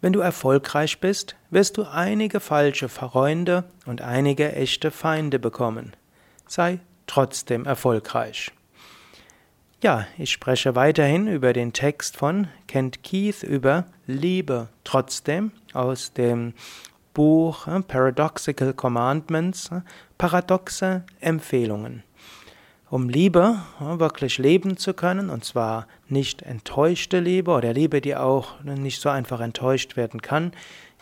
Wenn du erfolgreich bist, wirst du einige falsche Freunde und einige echte Feinde bekommen. Sei trotzdem erfolgreich. Ja, ich spreche weiterhin über den Text von Kent Keith über Liebe trotzdem aus dem Buch äh, Paradoxical Commandments, äh, paradoxe Empfehlungen. Um Liebe wirklich leben zu können, und zwar nicht enttäuschte Liebe oder Liebe, die auch nicht so einfach enttäuscht werden kann,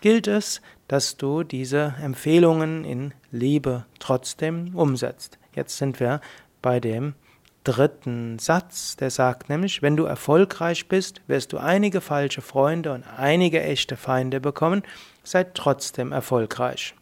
gilt es, dass du diese Empfehlungen in Liebe trotzdem umsetzt. Jetzt sind wir bei dem dritten Satz, der sagt nämlich, wenn du erfolgreich bist, wirst du einige falsche Freunde und einige echte Feinde bekommen, sei trotzdem erfolgreich.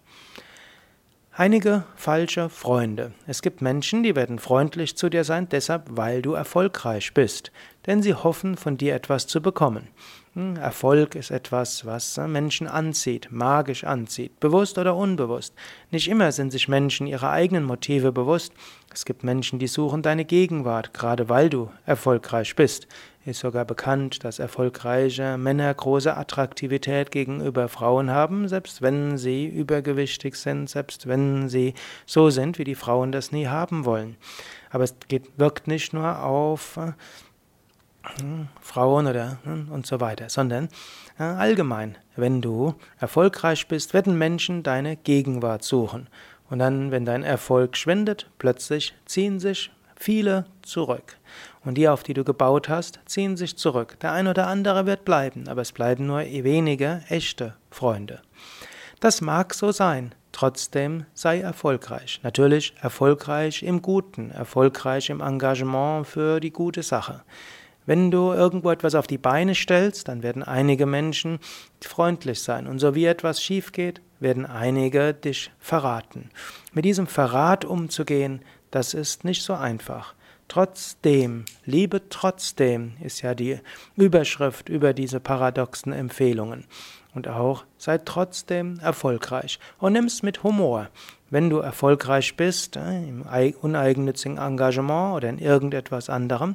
Einige falsche Freunde. Es gibt Menschen, die werden freundlich zu dir sein, deshalb, weil du erfolgreich bist, denn sie hoffen, von dir etwas zu bekommen. Hm, Erfolg ist etwas, was äh, Menschen anzieht, magisch anzieht, bewusst oder unbewusst. Nicht immer sind sich Menschen ihrer eigenen Motive bewusst. Es gibt Menschen, die suchen deine Gegenwart, gerade weil du erfolgreich bist. Ist sogar bekannt, dass erfolgreiche Männer große Attraktivität gegenüber Frauen haben, selbst wenn sie übergewichtig sind, selbst wenn sie so sind, wie die Frauen das nie haben wollen. Aber es wirkt nicht nur auf äh, Frauen oder hm, und so weiter, sondern allgemein, wenn du erfolgreich bist, werden Menschen deine Gegenwart suchen. Und dann, wenn dein Erfolg schwindet, plötzlich ziehen sich viele zurück. Und die, auf die du gebaut hast, ziehen sich zurück. Der ein oder andere wird bleiben, aber es bleiben nur wenige echte Freunde. Das mag so sein. Trotzdem sei erfolgreich. Natürlich erfolgreich im Guten, erfolgreich im Engagement für die gute Sache. Wenn du irgendwo etwas auf die Beine stellst, dann werden einige Menschen freundlich sein. Und so wie etwas schief geht, werden einige dich verraten. Mit diesem Verrat umzugehen, das ist nicht so einfach. Trotzdem, Liebe trotzdem ist ja die Überschrift über diese paradoxen Empfehlungen. Und auch sei trotzdem erfolgreich und nimm's mit Humor. Wenn du erfolgreich bist, äh, im uneigennützigen Engagement oder in irgendetwas anderem,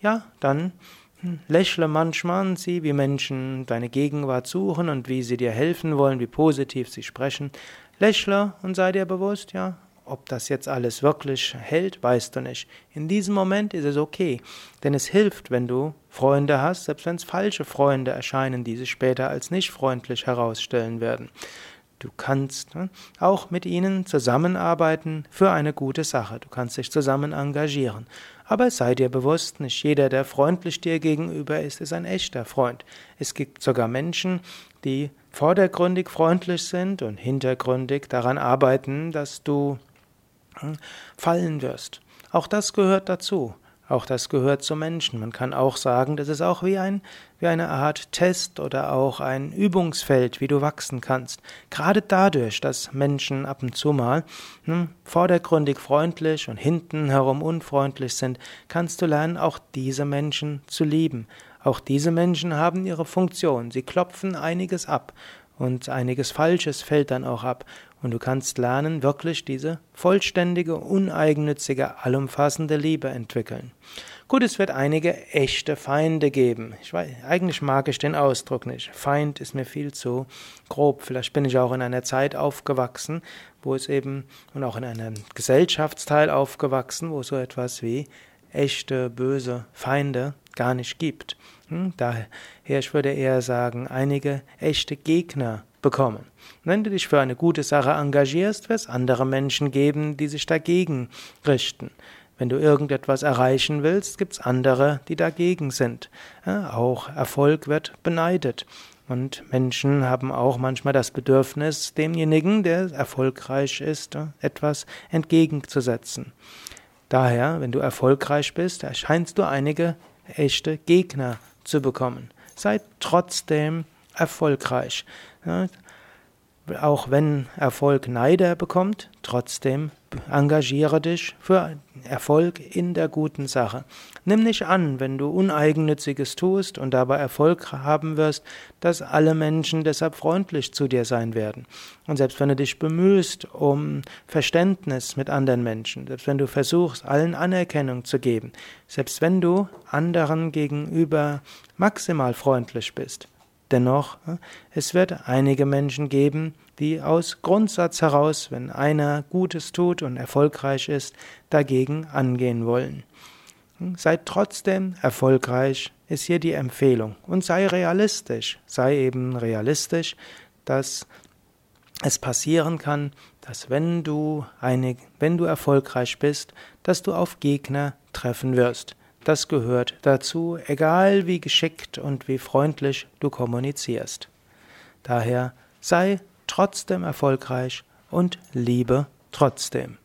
ja, dann hm, lächle manchmal und sieh, wie Menschen deine Gegenwart suchen und wie sie dir helfen wollen, wie positiv sie sprechen. Lächle und sei dir bewusst, ja, ob das jetzt alles wirklich hält, weißt du nicht. In diesem Moment ist es okay, denn es hilft, wenn du Freunde hast, selbst wenn es falsche Freunde erscheinen, die sich später als nicht freundlich herausstellen werden. Du kannst ne, auch mit ihnen zusammenarbeiten für eine gute Sache. Du kannst dich zusammen engagieren. Aber sei dir bewusst, nicht jeder, der freundlich dir gegenüber ist, ist ein echter Freund. Es gibt sogar Menschen, die vordergründig freundlich sind und hintergründig daran arbeiten, dass du hm, fallen wirst. Auch das gehört dazu. Auch das gehört zu Menschen. Man kann auch sagen, das ist auch wie, ein, wie eine Art Test oder auch ein Übungsfeld, wie du wachsen kannst. Gerade dadurch, dass Menschen ab und zu mal hm, vordergründig freundlich und hinten herum unfreundlich sind, kannst du lernen, auch diese Menschen zu lieben. Auch diese Menschen haben ihre Funktion. Sie klopfen einiges ab und einiges Falsches fällt dann auch ab. Und du kannst lernen, wirklich diese vollständige, uneigennützige, allumfassende Liebe entwickeln. Gut, es wird einige echte Feinde geben. Ich weiß, eigentlich mag ich den Ausdruck nicht. Feind ist mir viel zu grob. Vielleicht bin ich auch in einer Zeit aufgewachsen, wo es eben, und auch in einem Gesellschaftsteil aufgewachsen, wo so etwas wie echte, böse Feinde gar nicht gibt. Hm? Daher, ich würde eher sagen, einige echte Gegner bekommen. Wenn du dich für eine gute Sache engagierst, wird es andere Menschen geben, die sich dagegen richten. Wenn du irgendetwas erreichen willst, gibt es andere, die dagegen sind. Auch Erfolg wird beneidet. Und Menschen haben auch manchmal das Bedürfnis, demjenigen, der erfolgreich ist, etwas entgegenzusetzen. Daher, wenn du erfolgreich bist, erscheinst du einige echte Gegner zu bekommen. Sei trotzdem erfolgreich. Auch wenn Erfolg Neider bekommt, trotzdem engagiere dich für Erfolg in der guten Sache. Nimm nicht an, wenn du Uneigennütziges tust und dabei Erfolg haben wirst, dass alle Menschen deshalb freundlich zu dir sein werden. Und selbst wenn du dich bemühst um Verständnis mit anderen Menschen, selbst wenn du versuchst, allen Anerkennung zu geben, selbst wenn du anderen gegenüber maximal freundlich bist, Dennoch, es wird einige Menschen geben, die aus Grundsatz heraus, wenn einer Gutes tut und erfolgreich ist, dagegen angehen wollen. Sei trotzdem erfolgreich, ist hier die Empfehlung. Und sei realistisch. Sei eben realistisch, dass es passieren kann, dass wenn du, eine, wenn du erfolgreich bist, dass du auf Gegner treffen wirst. Das gehört dazu, egal wie geschickt und wie freundlich du kommunizierst. Daher sei trotzdem erfolgreich und liebe trotzdem.